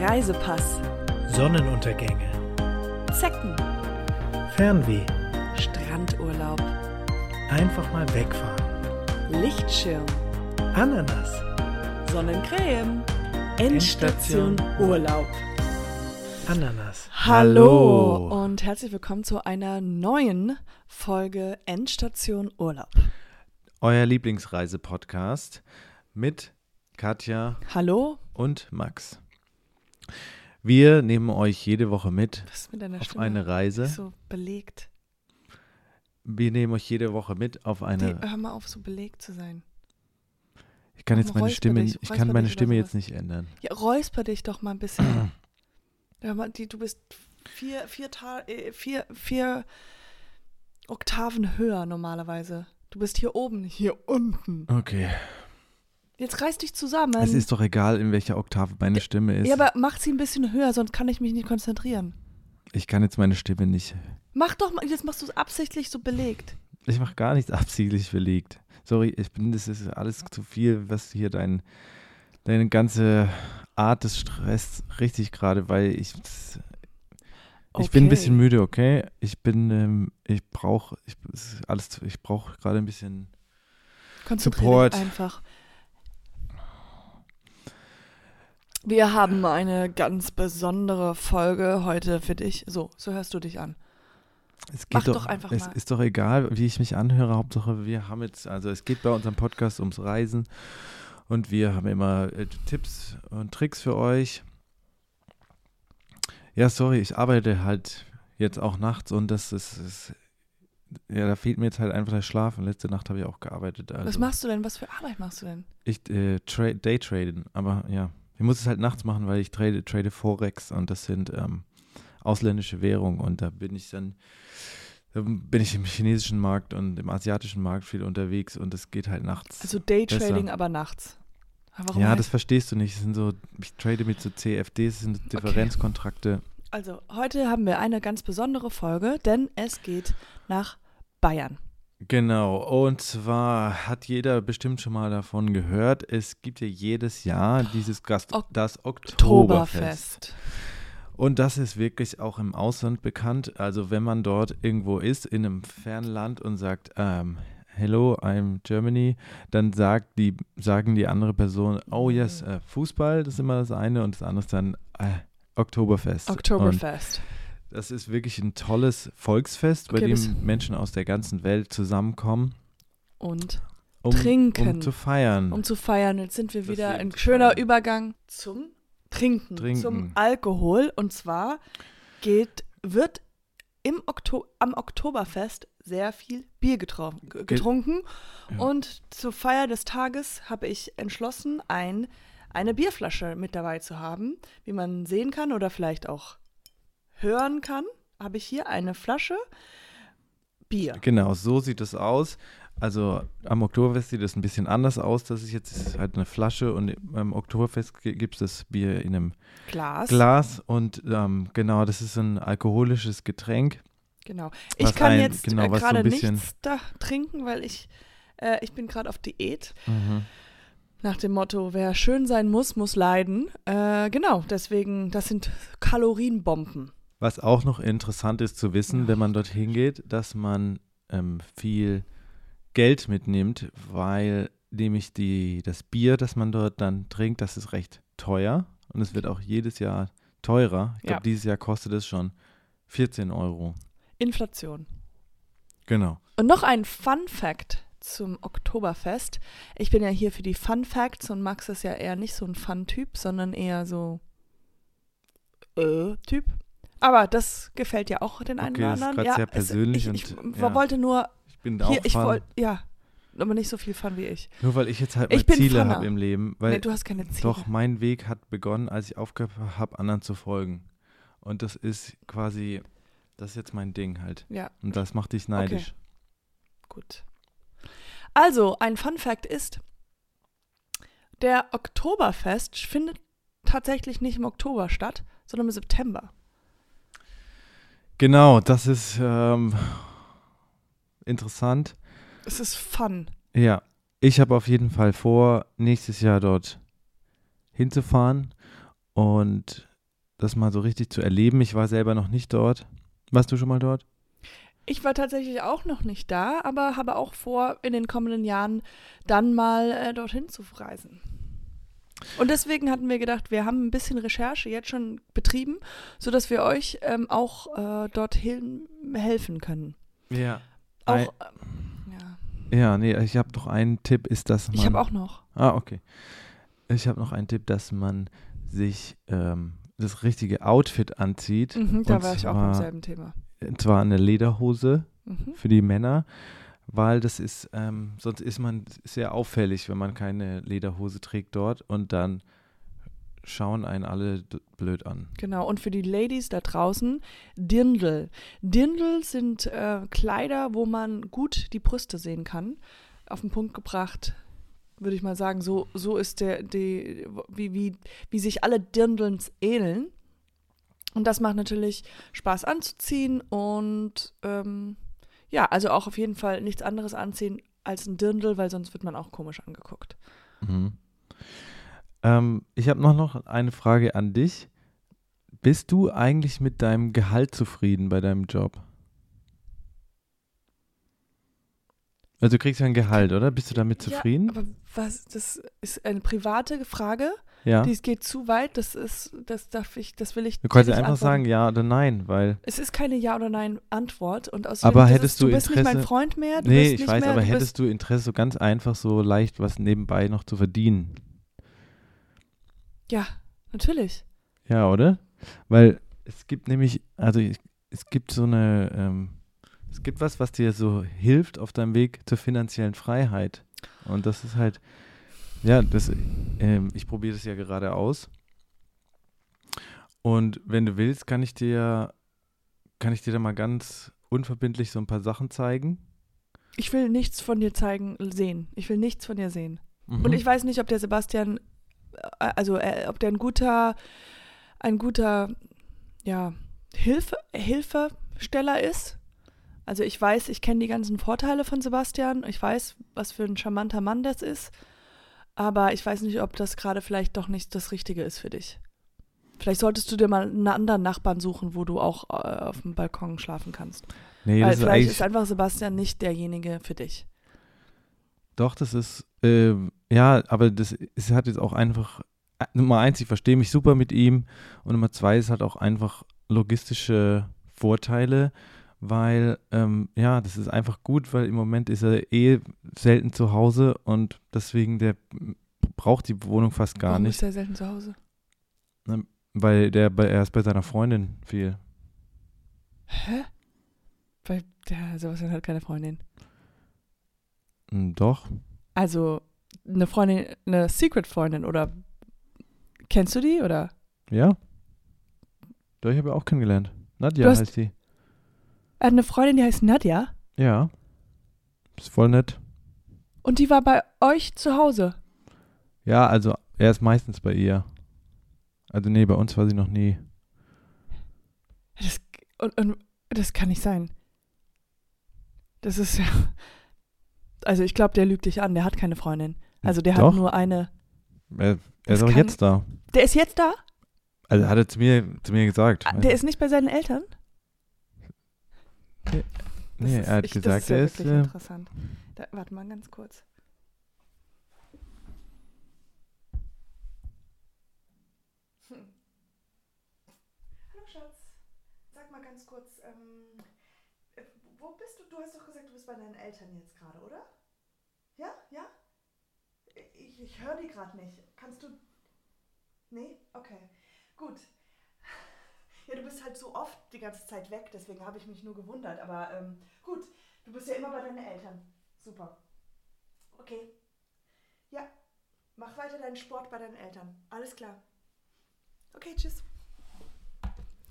Reisepass, Sonnenuntergänge, Zecken, Fernweh, Strandurlaub, einfach mal wegfahren, Lichtschirm, Ananas, Sonnencreme, Endstation Urlaub. Ananas. Hallo. und herzlich willkommen zu einer neuen Folge Endstation Urlaub. Euer Lieblingsreisepodcast mit Katja Hallo, und Max. Wir nehmen euch jede Woche mit auf Stimme? eine Reise. So belegt. Wir nehmen euch jede Woche mit auf eine. Die, hör mal auf, so belegt zu sein. Ich kann jetzt meine Stimme, dich, ich kann meine Stimme jetzt nicht ändern. Ja, räusper dich doch mal ein bisschen. Hör mal, die, du bist vier, vier, äh, vier, vier Oktaven höher normalerweise. Du bist hier oben, hier unten. Okay. Jetzt reiß dich zusammen. Es ist doch egal, in welcher Oktave meine Stimme ist. ja, aber mach sie ein bisschen höher, sonst kann ich mich nicht konzentrieren. ich kann jetzt meine Stimme nicht. Mach doch mal, jetzt machst du es absichtlich so belegt. Ich mache gar nichts absichtlich belegt. Sorry, ich bin, das ist alles zu viel, was hier dein, deine ganze Art des Stress richtig gerade, weil ich, ich bin ein bisschen müde, okay? Ich bin, ähm, ich brauche, ich, alles, ich brauche gerade ein bisschen. Support. einfach. Wir haben eine ganz besondere Folge heute für dich. So, so hörst du dich an. Es Mach geht doch einfach Es mal. ist doch egal, wie ich mich anhöre. Hauptsache, wir haben jetzt, also es geht bei unserem Podcast ums Reisen und wir haben immer äh, Tipps und Tricks für euch. Ja, sorry, ich arbeite halt jetzt auch nachts und das ist, ist ja, da fehlt mir jetzt halt einfach der Schlaf. Und letzte Nacht habe ich auch gearbeitet. Also Was machst du denn? Was für Arbeit machst du denn? Ich äh, tra Daytraden, aber ja, ich muss es halt nachts machen, weil ich trade, trade Forex und das sind ähm, ausländische Währungen und da bin ich dann, da bin ich im chinesischen Markt und im asiatischen Markt viel unterwegs und das geht halt nachts. Also Daytrading, aber nachts. Warum ja, das verstehst du nicht. Das sind so, ich trade mit so CFDs, das sind Differenzkontrakte. Also, heute haben wir eine ganz besondere Folge, denn es geht nach Bayern. Genau, und zwar hat jeder bestimmt schon mal davon gehört, es gibt ja jedes Jahr dieses Gast, Ok- das Oktoberfest. Oktoberfest. Und das ist wirklich auch im Ausland bekannt. Also wenn man dort irgendwo ist, in einem fernen Land und sagt, ähm, hello, I'm Germany, dann sagt die, sagen die andere Person, oh yes, äh, Fußball, das ist immer das eine und das andere ist dann äh, Oktoberfest. Und Oktoberfest. Das ist wirklich ein tolles Volksfest, bei Okay, bis- dem Menschen aus der ganzen Welt zusammenkommen, Und um, Trinken. um zu feiern. um zu feiern, jetzt sind wir Das wieder ein schöner feiern. Übergang zum Trinken, Trinken. zum Alkohol. Und zwar geht, wird im Okto am Oktoberfest sehr viel Bier getro ge- getrunken. Ja. Und zur Feier des Tages habe ich entschlossen, ein, eine Bierflasche mit dabei zu haben. Wie man sehen kann oder vielleicht auch hören kann, habe ich hier eine Flasche Bier. Genau, so sieht es aus. Also am Oktoberfest sieht es ein bisschen anders aus. Das ist jetzt halt eine Flasche und beim Oktoberfest gibt es das Bier in einem Glas. Glas und ähm, genau, das ist ein alkoholisches Getränk. Genau. Ich kann ein- jetzt genau, äh, so gerade bisschen- nichts da trinken, weil ich, äh, ich bin gerade auf Diät. Mhm. Nach dem Motto, wer schön sein muss, muss leiden. Äh, genau, deswegen, das sind Kalorienbomben. Was auch noch interessant ist zu wissen, wenn man dorthin geht, dass man ähm, viel Geld mitnimmt, weil nämlich die, das Bier, das man dort dann trinkt, das ist recht teuer und es wird auch jedes Jahr teurer. Ich Ja. glaube, dieses Jahr kostet es schon 14 Euro. Inflation. Genau. Und noch ein Fun Fact zum Oktoberfest. Ich bin ja hier für die Fun Facts und Max ist ja eher nicht so ein Fun-Typ, sondern eher so äh, Typ. Aber das gefällt ja auch den einen Okay, oder das ist anderen. ja, sehr es- persönlich ich, ich und, ja. wollte nur Ich bin hier, auch ich Fan. wollte, ja, aber nicht so viel Fun wie ich. Nur weil ich jetzt halt Ich bin Ziele habe im Leben. Weil nee, du hast keine Ziele. doch, mein Weg hat begonnen, als ich aufgehört habe, anderen zu folgen. Und das ist quasi, das ist jetzt mein Ding halt. Ja, Und das macht dich neidisch. gut. Also, ein Fun Fact ist, der Oktoberfest findet tatsächlich nicht im Oktober statt, sondern im September. Genau, das ist ähm, interessant. Es ist Fun. Ja, ich habe auf jeden Fall vor, nächstes Jahr dort hinzufahren. und das mal so richtig zu erleben. Ich war selber noch nicht dort. Warst du schon mal dort? Ich war tatsächlich auch noch nicht da, aber habe auch vor, in den kommenden Jahren dann mal äh, dorthin zu reisen. Und deswegen hatten wir gedacht, wir haben ein bisschen Recherche jetzt schon betrieben, sodass wir euch ähm, auch äh, dorthin helfen können. Ja. Auch, ähm, ja. Ja, nee, ich habe noch einen Tipp, ist, dass man. Ich habe auch noch. Ah, okay. Ich habe noch einen Tipp, dass man sich ähm, das richtige Outfit anzieht. Mhm, da war ich auch beim zwar- selben Thema. Und zwar eine Lederhose Mhm. für die Männer, weil das ist, ähm, sonst ist man sehr auffällig, wenn man keine Lederhose trägt dort und dann schauen einen alle blöd an. Genau, und für die Ladies da draußen, Dirndl. Dirndl sind äh, Kleider, wo man gut die Brüste sehen kann. Auf den Punkt gebracht, würde ich mal sagen, so, so ist der, die, wie, wie, wie sich alle Dirndls ähneln. Und das macht natürlich Spaß anzuziehen und ähm, ja, also auch auf jeden Fall nichts anderes anziehen als ein Dirndl, weil sonst wird man auch komisch angeguckt. Mhm. Ähm, ich habe noch, noch eine Frage an dich. Bist du eigentlich mit deinem Gehalt zufrieden bei deinem Job? Also du kriegst ja ein Gehalt, oder? Bist du damit zufrieden? Ja, aber was, das ist eine private Frage. Ja. Dies geht zu weit, das ist, das darf ich, das will ich. Du kannst einfach antworten. sagen ja oder nein, weil. Es ist keine Ja- oder Nein-Antwort und außerdem, Aber hättest ist, du du bist nicht mein Interesse- Freund mehr. Du nee, bist ich nicht weiß, mehr, aber du hättest du Interesse, so ganz einfach, so leicht was nebenbei noch zu verdienen? Ja, natürlich. Ja, oder? Weil es gibt nämlich, also es gibt so eine, ähm, es gibt was, was dir so hilft auf deinem Weg zur finanziellen Freiheit. Und das ist halt, ja, das, ähm, ich probiere das ja gerade aus. Und wenn du willst, kann ich dir, kann ich dir da mal ganz unverbindlich so ein paar Sachen zeigen. Ich will nichts von dir zeigen, sehen. Ich will nichts von dir sehen. Mhm. Und ich weiß nicht, ob der Sebastian, äh, also äh, ob der ein guter, ein guter, ja, Hilfe, Hilfesteller ist. Also ich weiß, ich kenne die ganzen Vorteile von Sebastian. Ich weiß, was für ein charmanter Mann das ist. Aber ich weiß nicht, ob das gerade vielleicht doch nicht das Richtige ist für dich. Vielleicht solltest du dir mal einen anderen Nachbarn suchen, wo du auch äh, auf dem Balkon schlafen kannst. nee, Weil das ist vielleicht eigentlich, ist einfach Sebastian nicht derjenige für dich. Doch, das ist, ähm, ja, aber das ist, hat jetzt auch einfach, äh, Nummer eins, ich verstehe mich super mit ihm und Nummer zwei ist halt auch einfach logistische Vorteile, weil, ähm, ja, das ist einfach gut, weil im Moment ist er eh selten zu Hause und deswegen, der braucht die Wohnung fast gar Warum nicht, ist er selten zu Hause? weil der bei, er ist bei seiner Freundin viel. Hä? Weil der Sebastian hat keine Freundin. Hm, Doch, Also eine Freundin, eine Secret-Freundin oder kennst du die oder? ja. Doch, ich habe ja auch kennengelernt. Nadja hast- heißt die. Er hat eine Freundin, die heißt Nadja Ja. Ist voll nett. und die war bei euch zu Hause. Ja, also er ist meistens bei ihr. Also nee, bei uns war sie noch nie. Das, und, und das kann nicht sein. Das ist ja. Also ich glaube, der lügt dich an. Der hat keine Freundin. Also der Doch. hat nur eine. Er, er ist auch kann- jetzt da. Der ist jetzt da? Also hat er zu mir, zu mir gesagt. Ah, Der ist nicht bei seinen Eltern? Das nee, ist, er hat ich, das gesagt, ist ja er ist. wirklich Äh, interessant. Da, warte mal ganz kurz. Hm. Hallo Schatz, sag mal ganz kurz, ähm, äh, wo bist du? Du hast doch gesagt, du bist bei deinen Eltern jetzt gerade, oder? Ja, ja? Ich, ich höre die gerade nicht. Kannst du... Nee? Okay. Gut. Ja, du bist halt so oft die ganze Zeit weg, deswegen habe ich mich nur gewundert. Aber ähm, gut, du bist ja immer bei deinen Eltern. Super. Okay. Ja, mach weiter deinen Sport bei deinen Eltern. Alles klar. Okay, tschüss.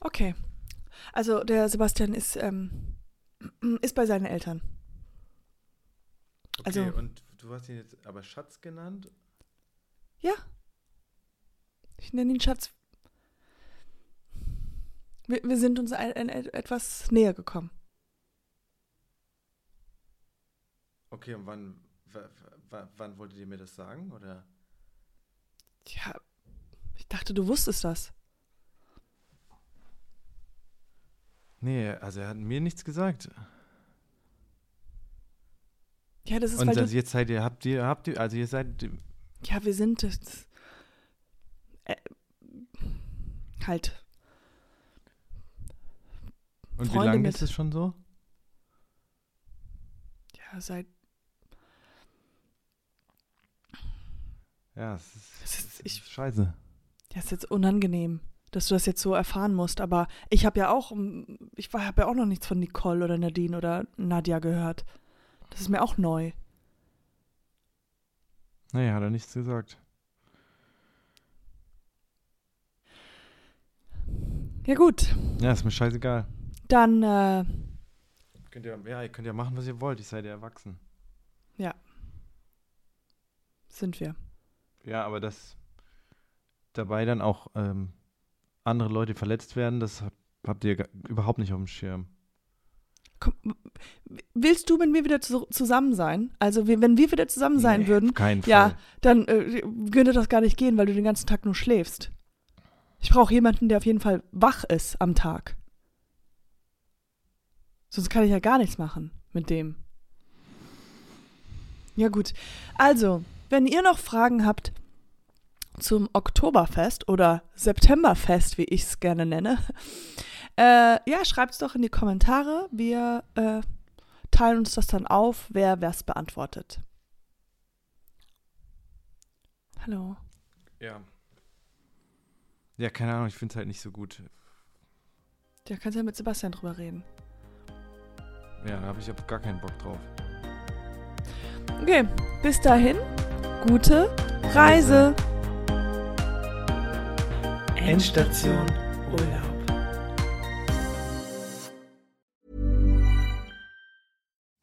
Okay. Also der Sebastian ist, ähm, ist bei seinen Eltern. okay, also- und du hast ihn jetzt aber Schatz genannt? Ich nenne ihn Schatz. Wir, wir sind uns ein, ein, etwas näher gekommen. Okay, und wann, wann wolltet ihr mir das sagen? Oder? Ja, ich dachte, du wusstest das. Nee, also er hat mir nichts gesagt. Ja, das ist, Und weil also jetzt seid ihr, habt ihr, habt ihr, also ihr seid, ja, wir sind das, äh, halt, und wie Freunde lange mit- ist das schon so? ja, seit, Ja, es ist, Es ist- es ist ich- scheiße. ja, ist jetzt unangenehm, dass du das jetzt so erfahren musst, aber ich habe ja auch, mm, ich habe ja auch noch nichts von Nicole oder Nadine oder Nadja gehört. Das ist mir auch neu. Nee, hat er nichts gesagt. Ja gut, Ja, ist mir scheißegal. Dann, äh, Könnt ihr, ja, ihr könnt ja machen, was ihr wollt. Ich seid ja erwachsen. sind wir. Ja, aber dass dabei dann auch ähm, andere Leute verletzt werden, das hab- habt ihr überhaupt nicht auf dem Schirm. Komm, willst du, wenn wir wieder zu, zusammen sein? Also, wenn wir wieder zusammen sein Nee, würden, Fall. Ja. dann äh, würde das gar nicht gehen, weil du den ganzen Tag nur schläfst. Ich brauche jemanden, der auf jeden Fall wach ist am Tag. Sonst kann ich ja gar nichts machen mit dem. Ja gut. Also, wenn ihr noch Fragen habt zum Oktoberfest oder Septemberfest, wie ich es gerne nenne, äh, ja, schreibt es doch in die Kommentare. Wir äh, teilen uns das dann auf, wer was beantwortet. Hallo. Ja. Ja, keine Ahnung, ich finde es halt nicht so gut. Da kannst du ja mit Sebastian drüber reden. Ja, da habe ich gar keinen Bock drauf. Okay, bis dahin, gute Reise. Endstation Urlaub.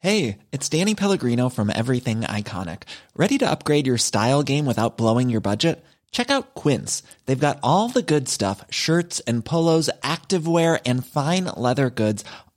Hey, it's Danny Pellegrino from Everything Iconic. Ready to upgrade your style game without blowing your budget? Check out Quince. They've got all the good stuff shirts and polos, activewear, and fine leather goods,